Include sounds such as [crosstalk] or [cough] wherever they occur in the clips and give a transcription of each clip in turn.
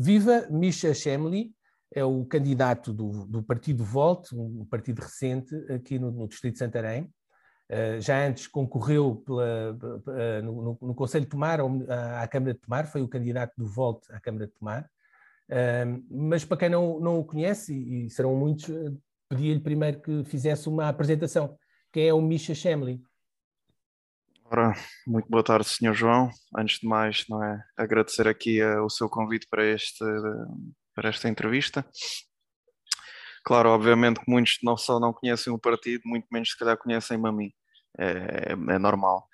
Viva Misha Shemli, é o candidato do, do Partido Volt, um partido recente aqui no, no Distrito de Santarém. Uh, já antes concorreu pela, uh, no, no, no, Conselho de Tomar à, à Câmara de Tomar, foi o candidato do Volt à Câmara de Tomar. Uh, mas para quem não, não o conhece, e, e serão muitos, pedi-lhe primeiro que fizesse uma apresentação. Quem é o Misha Shemli? Ora, muito boa tarde, Sr. João. Antes de mais, não é, agradecer aqui uh, o seu convite para, este, uh, para esta entrevista. Claro, obviamente que muitos não só não conhecem o partido, muito menos se calhar conhecem-me a mim. É, é normal.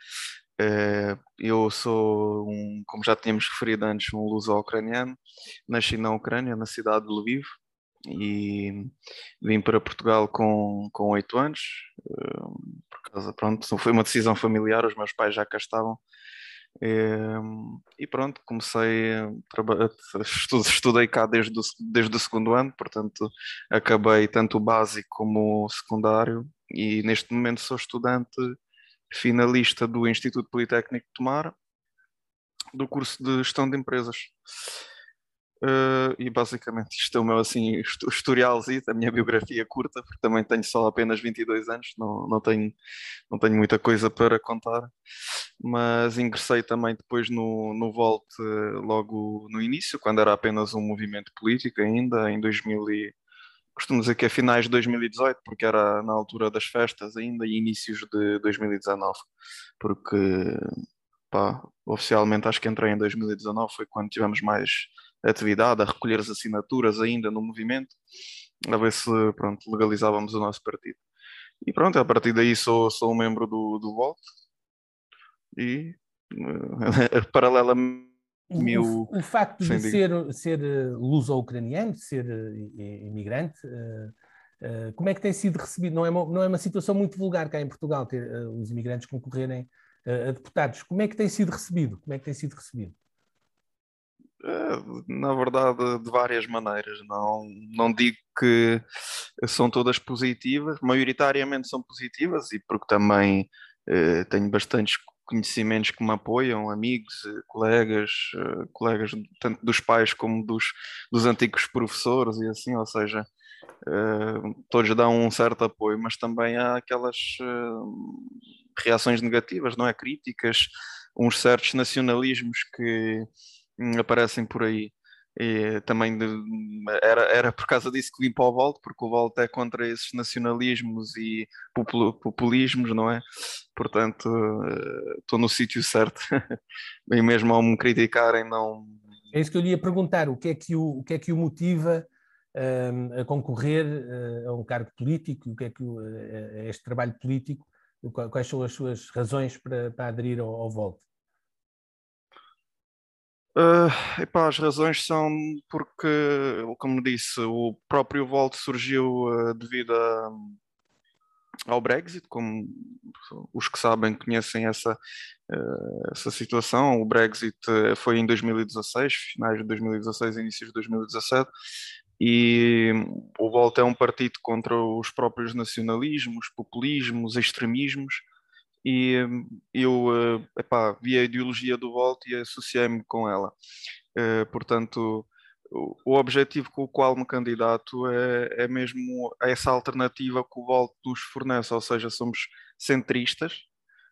Uh, eu sou, um, como já tínhamos referido antes, um luso-ucraniano. Nasci na Ucrânia, na cidade de Lviv, e vim para Portugal com, 8 anos, por causa, pronto, foi uma decisão familiar, os meus pais já cá estavam, e, e pronto, comecei estudei cá desde o, desde o segundo ano, portanto acabei tanto o básico como o secundário e neste momento sou estudante finalista do Instituto Politécnico de Tomar, do curso de Gestão de Empresas. Uh, e basicamente isto é o meu assim, historialzinho, a minha biografia curta, porque também tenho só apenas 22 anos, não, não, tenho, não tenho muita coisa para contar, mas ingressei também depois no, no Volt logo no início, quando era apenas um movimento político ainda, em 2000 e, costumo dizer que é finais de 2018, porque era na altura das festas ainda e inícios de 2019, porque pá, oficialmente acho que entrei em 2019, foi quando tivemos mais atividade, a recolher as assinaturas ainda no movimento, a ver se pronto, legalizávamos o nosso partido. E pronto, a partir daí sou, sou um membro do, do Volt e uh, [laughs] paralelamente o, o, facto de ser, ser eh, luso-ucraniano, de ser uh, imigrante, como é que tem sido recebido? Não é, uma, não é uma situação muito vulgar cá em Portugal ter os imigrantes concorrerem a deputados. Como é que tem sido recebido? Como é que tem sido recebido? Na verdade, de várias maneiras. Não, não digo que são todas positivas, maioritariamente são positivas, e porque também eh, tenho bastantes conhecimentos que me apoiam, amigos, eh, colegas, eh, colegas tanto dos pais como dos, dos antigos professores e assim, ou seja, eh, todos dão um certo apoio, mas também há aquelas eh, reações negativas, não é? Críticas, uns certos nacionalismos que aparecem por aí. E também de, era, era por causa disso que vim para o Volta, porque o Volta é contra esses nacionalismos e populismos, não é? Portanto, eh, estou no sítio certo. [laughs] e mesmo ao me criticarem, não. É isso que eu lhe ia perguntar: o que é que o, o, que é que o motiva um, a concorrer uh, a um cargo político? O que é que o, a este trabalho político? Quais são as suas razões para, para aderir ao, ao Volta? Uh, epá, as razões são porque, como disse, o próprio Volt surgiu uh, devido a, ao Brexit, como os que sabem conhecem essa, uh, essa situação. O Brexit foi em 2016, finais de 2016, início de 2017, e o Volt é um partido contra os próprios nacionalismos, populismos, extremismos e eu uh, epá, vi a ideologia do Volt e associei-me com ela. Uh, portanto, o, o, objetivo com o qual me candidato é, é mesmo essa alternativa que o Volt nos fornece, ou seja, somos centristas,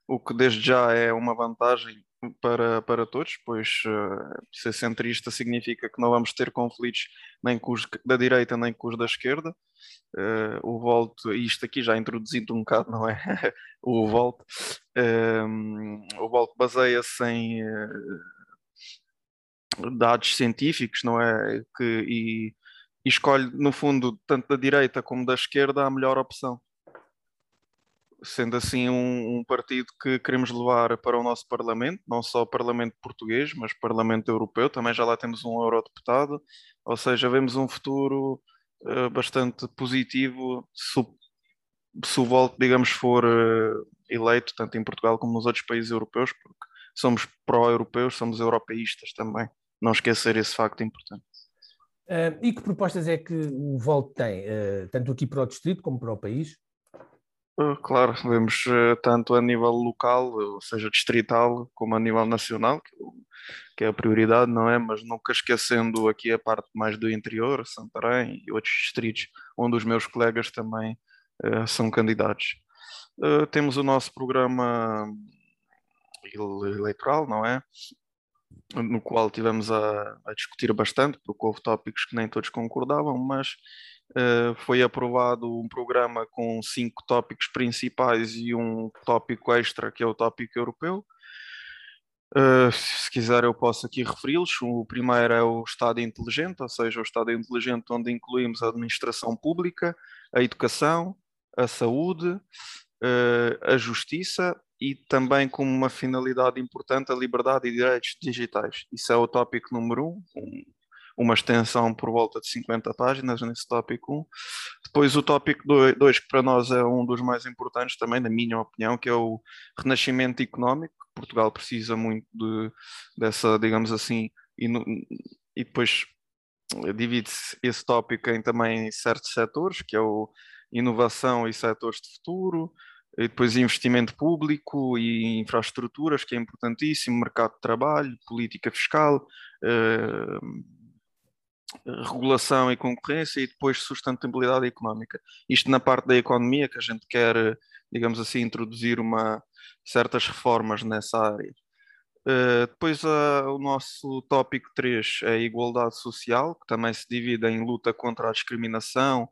o que desde já é uma vantagem para, para todos, pois uh, ser centrista significa que não vamos ter conflitos nem com os da direita nem com os da esquerda. Uh, o Volt, isto aqui já introduzido um bocado, não é? [laughs] o Volt, um, o Volt baseia-se em uh, dados científicos, não é? Que, e, e escolhe, no fundo, tanto da direita como da esquerda, a melhor opção sendo assim um, um, partido que queremos levar para o nosso Parlamento, não só o Parlamento português, mas Parlamento Europeu, também já lá temos um eurodeputado, ou seja, vemos um futuro uh, bastante positivo se, se o voto, digamos, for uh, eleito, tanto em Portugal como nos outros países europeus, porque somos pró-europeus, somos europeístas também, não esquecer esse facto importante. Uh, e que propostas é que o Volt tem, tanto aqui para o Distrito como para o país? Uh, claro, vemos uh, tanto a nível local, ou seja, distrital, como a nível nacional, que, que, é a prioridade, não é? Mas nunca esquecendo aqui a parte mais do interior, Santarém e outros distritos, onde os meus colegas também uh, são candidatos. temos o nosso programa eleitoral, não é? No qual tivemos a, a discutir bastante, porque houve tópicos que nem todos concordavam, mas Uh, foi aprovado um programa com cinco tópicos principais e um tópico extra, que é o tópico europeu. Uh, se quiser, eu posso aqui referi-los. O primeiro é o Estado inteligente, ou seja, o Estado inteligente, onde incluímos a administração pública, a educação, a saúde, uh, a justiça e também como uma finalidade importante a liberdade e direitos digitais. Isso é o tópico número um uma extensão por volta de 50 páginas nesse tópico 1. Depois o tópico 2, que para nós é um dos mais importantes também, na minha opinião, que é o renascimento económico. Portugal precisa muito de, dessa, digamos assim, e, e depois divide-se esse tópico em também certos setores, que é o inovação e setores de futuro, e depois investimento público e infraestruturas, que é importantíssimo, mercado de trabalho, política fiscal, eh, regulação e concorrência e depois sustentabilidade económica. Isto na parte da economia, que a gente quer, digamos assim, introduzir uma, certas reformas nessa área. Uh, depois uh, o nosso tópico 3 é a igualdade social, que também se divide em luta contra a discriminação,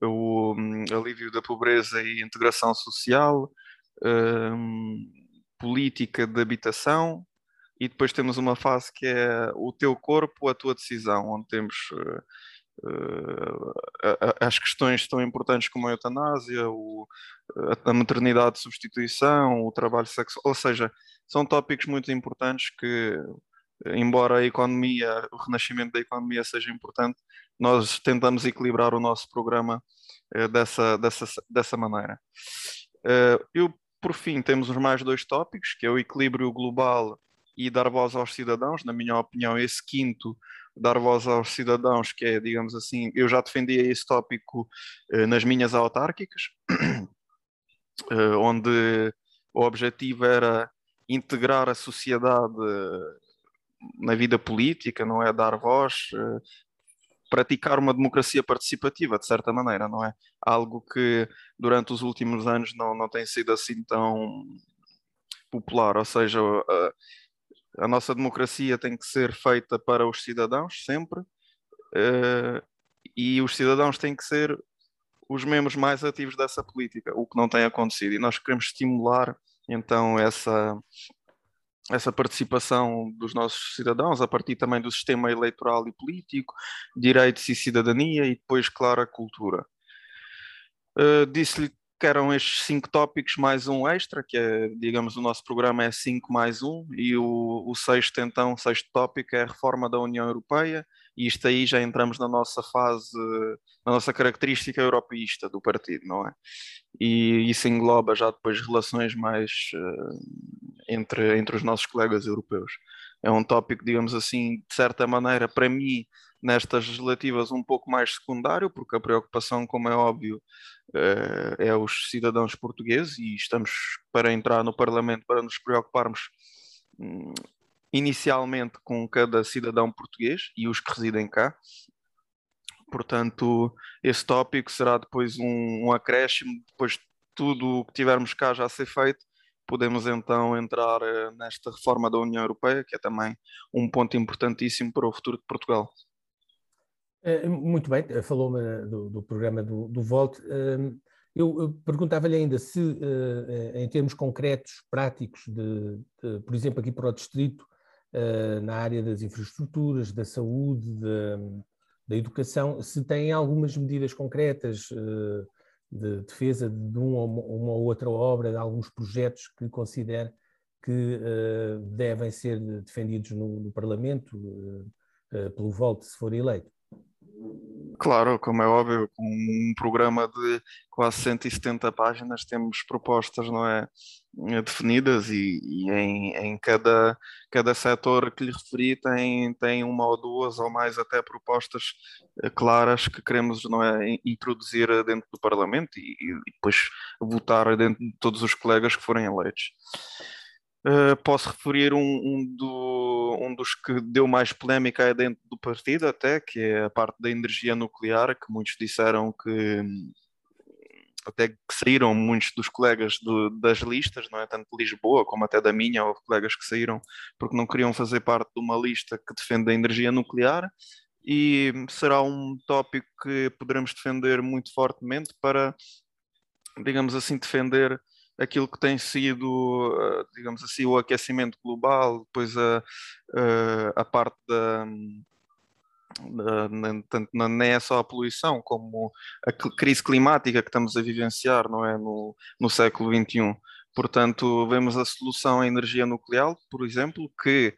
o um, alívio da pobreza e integração social, uh, política de habitação, e depois temos uma fase que é o teu corpo, a tua decisão, onde temos uh, uh, as questões tão importantes como a eutanásia, o, a maternidade de substituição, o trabalho sexual, ou seja, são tópicos muito importantes que, embora a economia, o renascimento da economia seja importante, nós tentamos equilibrar o nosso programa uh, dessa, dessa, dessa maneira. eu, por fim, temos os mais dois tópicos, que é o equilíbrio global e dar voz aos cidadãos, na minha opinião, esse quinto, dar voz aos cidadãos, que é, digamos assim, eu já defendia esse tópico eh, nas minhas autárquicas, [coughs] eh, onde o objetivo era integrar a sociedade eh, na vida política, não é dar voz, eh, praticar uma democracia participativa, de certa maneira, não é? Algo que durante os últimos anos não, não tem sido assim tão popular, ou seja, a nossa democracia tem que ser feita para os cidadãos, sempre, uh, e os cidadãos têm que ser os membros mais ativos dessa política, o que não tem acontecido. E nós queremos estimular, então, essa, essa participação dos nossos cidadãos, a partir também do sistema eleitoral e político, direitos e cidadania, e depois, claro, a cultura. Uh, Disse-lhe que eram estes cinco tópicos mais um extra, que é, digamos, o nosso programa é 5 mais um, e o, o sexto, então, sexto tópico é a reforma da União Europeia, e isto aí já entramos na nossa fase, na nossa característica europeísta do partido, não é? E isso engloba já depois relações mais uh, entre, entre os nossos colegas europeus. É um tópico, digamos assim, de certa maneira, para mim, nestas legislativas um pouco mais secundário, porque a preocupação, como é óbvio, eh, é os cidadãos portugueses e estamos para entrar no Parlamento para nos preocuparmos hum, inicialmente com cada cidadão português e os que residem cá. Portanto, esse tópico será depois um, um acréscimo, depois de tudo o que tivermos cá já ser feito, podemos então entrar eh, nesta reforma da União Europeia, que é também um ponto importantíssimo para o futuro de Portugal. Eh, muito bem, eh, falou-me do, do, programa do, do Volt. Ehm, eu, perguntava-lhe ainda se, em termos concretos, práticos, de, de, por exemplo, aqui para o Distrito, na área das infraestruturas, da saúde, da, da educação, se têm algumas medidas concretas de defesa de uma, ou outra obra, de alguns projetos que considere que devem ser defendidos no, no Parlamento pelo Volt, se for eleito. Claro, como é óbvio, com um programa de quase 170 páginas temos propostas, não é, definidas e, e em, em, cada, cada setor que lhe referi tem, tem uma ou duas ou mais até propostas eh, claras que queremos, não é, introduzir dentro do Parlamento e, e depois votar dentro de todos os colegas que forem eleitos. Uh, posso referir um, um, do, um, dos que deu mais polémica dentro do partido, até, que é a parte da energia nuclear, que muitos disseram que até que saíram muitos dos colegas do, das listas, não é? Tanto de Lisboa como até da minha, houve colegas que saíram porque não queriam fazer parte de uma lista que defende a energia nuclear. E será um tópico que poderemos defender muito fortemente para, digamos assim, defender aquilo que tem sido, eh, digamos assim, o aquecimento global, depois a, a, a parte da, tanto nem é só a poluição, como a crise climática que estamos a vivenciar não é, no, no século XXI. Portanto, vemos a solução à energia nuclear, por exemplo, que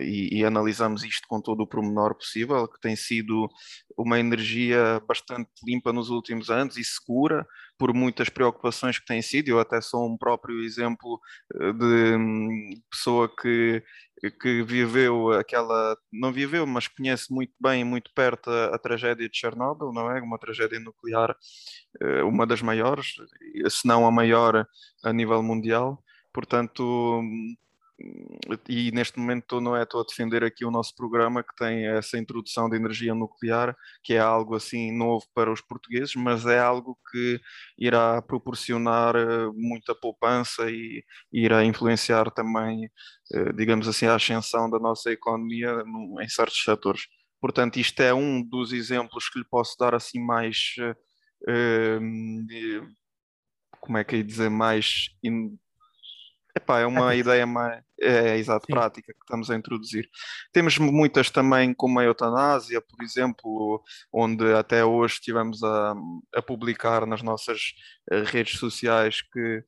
e, e, analisamos isto com todo o pormenor possível, que tem sido uma energia bastante limpa nos últimos anos e segura, por muitas preocupações que têm sido. Eu até sou um próprio exemplo uh, de um, pessoa que, que viveu aquela, não viveu, mas conhece muito bem, muito perto a, a tragédia de Chernobyl, não é? Uma tragédia nuclear, uh, uma das maiores, se não a maior a nível mundial. Portanto, e neste momento estou, não é, estou a defender aqui o nosso programa que tem essa introdução de energia nuclear, que é algo assim novo para os portugueses, mas é algo que irá proporcionar eh, muita poupança e irá influenciar também, eh, digamos assim, a ascensão da nossa economia em certos setores. Portanto, isto é um dos exemplos que lhe posso dar assim mais, eh, como é que é dizer, mais Epá, é uma ideia mais, é, é exato, Sim. prática que estamos a introduzir. Temos muitas também, como a eutanásia, por exemplo, onde até hoje estivemos a, a publicar nas nossas eh, redes sociais que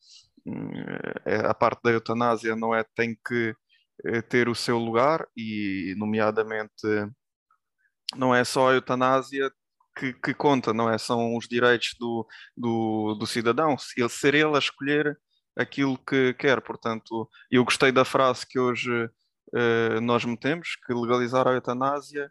hum, a parte da eutanásia não é tem que eh, ter o seu lugar e, nomeadamente, não é só a eutanásia que, que conta, não é? São os direitos do, do, do cidadão, ele ser ele a escolher aquilo que quer. Portanto, eu gostei da frase que hoje uh, nós metemos, que legalizar a eutanásia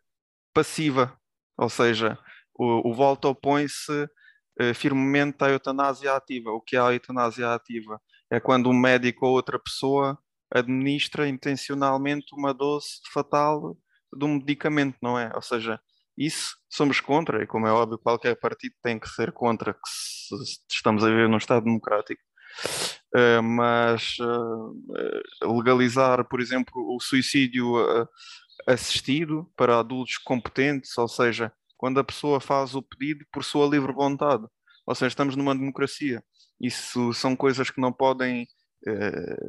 passiva, ou seja, o, o voto opõe-se uh, firmemente à eutanásia ativa. O que é a eutanásia ativa? É quando um médico ou outra pessoa administra intencionalmente uma dose fatal de um medicamento, não é? Ou seja, isso somos contra, e como é óbvio, qualquer partido tem que ser contra, que se estamos a viver num Estado democrático. Uh, mas uh, legalizar, por exemplo, o suicídio assistido para adultos competentes, ou seja, quando a pessoa faz o pedido por sua livre vontade, ou seja, estamos numa democracia. Isso são coisas que não podem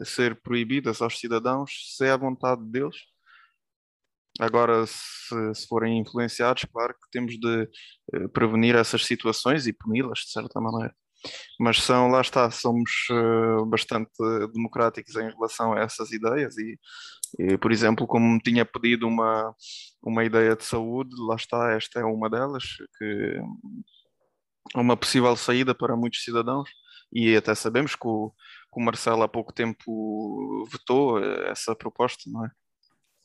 ser proibidas aos cidadãos se é a vontade deles. Agora, se, se forem influenciados, claro que temos de prevenir essas situações e puni-las de certa maneira mas são, lá está, somos uh, bastante democráticos em relação a essas ideias e, e, por exemplo, como me tinha pedido uma, uma ideia de saúde, lá está, esta é uma delas, que é uma possível saída para muitos cidadãos e até sabemos que o, que o Marcelo há pouco tempo vetou essa proposta, não é?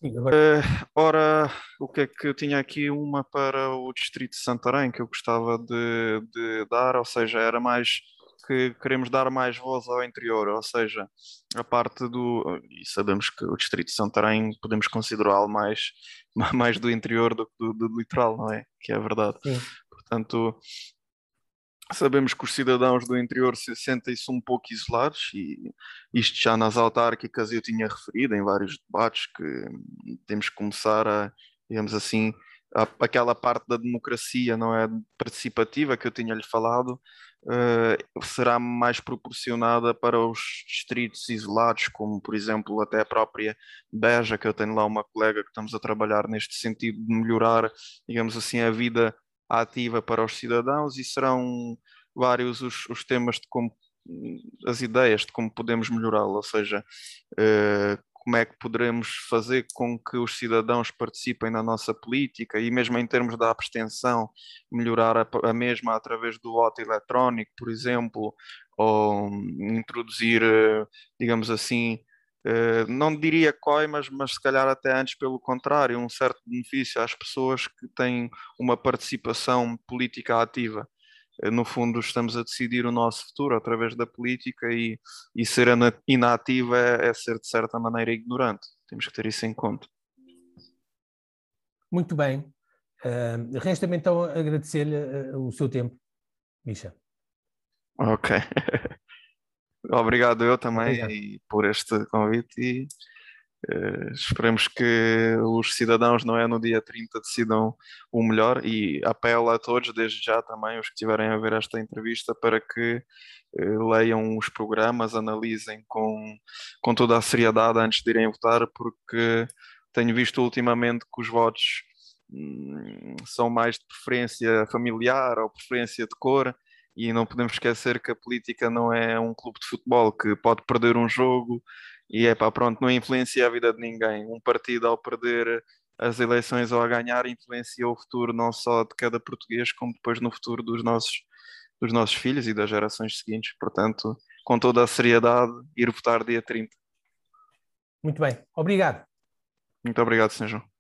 Uh, ora, o que é que eu tinha aqui? Uma para o Distrito de Santarém que eu gostava de, de dar, ou seja, era mais que queremos dar mais voz ao interior, ou seja, a parte do. E sabemos que o Distrito de Santarém podemos considerá-lo mais, [laughs] mais do interior do que do, do, litoral, não é? Que é verdade. Sim. Portanto, Sabemos que os cidadãos do interior se sentem-se um pouco isolados e isto já nas autárquicas eu tinha referido em vários debates que temos que começar a, digamos assim, a, aquela parte da democracia não é participativa que eu tinha-lhe falado uh, será mais proporcionada para os distritos isolados, como por exemplo até a própria Beja, que eu tenho lá uma colega que estamos a trabalhar neste sentido de melhorar, digamos assim, a vida ativa para os cidadãos e serão vários os, os temas de como as ideias de como podemos melhorá-lo, ou seja, uh, como é que poderemos fazer com que os cidadãos participem na nossa política e mesmo em termos da abstenção, melhorar a, a mesma através do voto eletrónico, por exemplo, ou introduzir, eh, digamos assim, eh, não diria coimas, mas se calhar até antes pelo contrário, um certo benefício às pessoas que têm uma participação política ativa. Eh, no fundo, estamos a decidir o nosso futuro através da política e, e ser inativo é, é ser, de certa maneira, ignorante. Temos que ter isso em conta. Muito bem. Uh, Resta-me então agradecer-lhe uh, o seu tempo, Misha. Ok. [laughs] Obrigado eu também Obrigado. por este convite e uh, esperemos que os cidadãos, não é, no dia 30 decidam o melhor e apelo a todos, desde já também, os que estiverem a ver esta entrevista, para que uh, leiam os programas, analisem com, com toda a seriedade antes de irem votar, porque tenho visto ultimamente que os votos hum, são mais de preferência familiar ou preferência de cor e não podemos esquecer que a política não é um clube de futebol que pode perder um jogo e é pá, pronto, não influencia a vida de ninguém. Um partido ao perder as eleições ou a ganhar influencia o futuro não só de cada português, como depois no futuro dos nossos, dos nossos filhos e das gerações seguintes. Portanto, com toda a seriedade, ir votar dia 30. Muito bem, obrigado. Muito obrigado, Sr. João.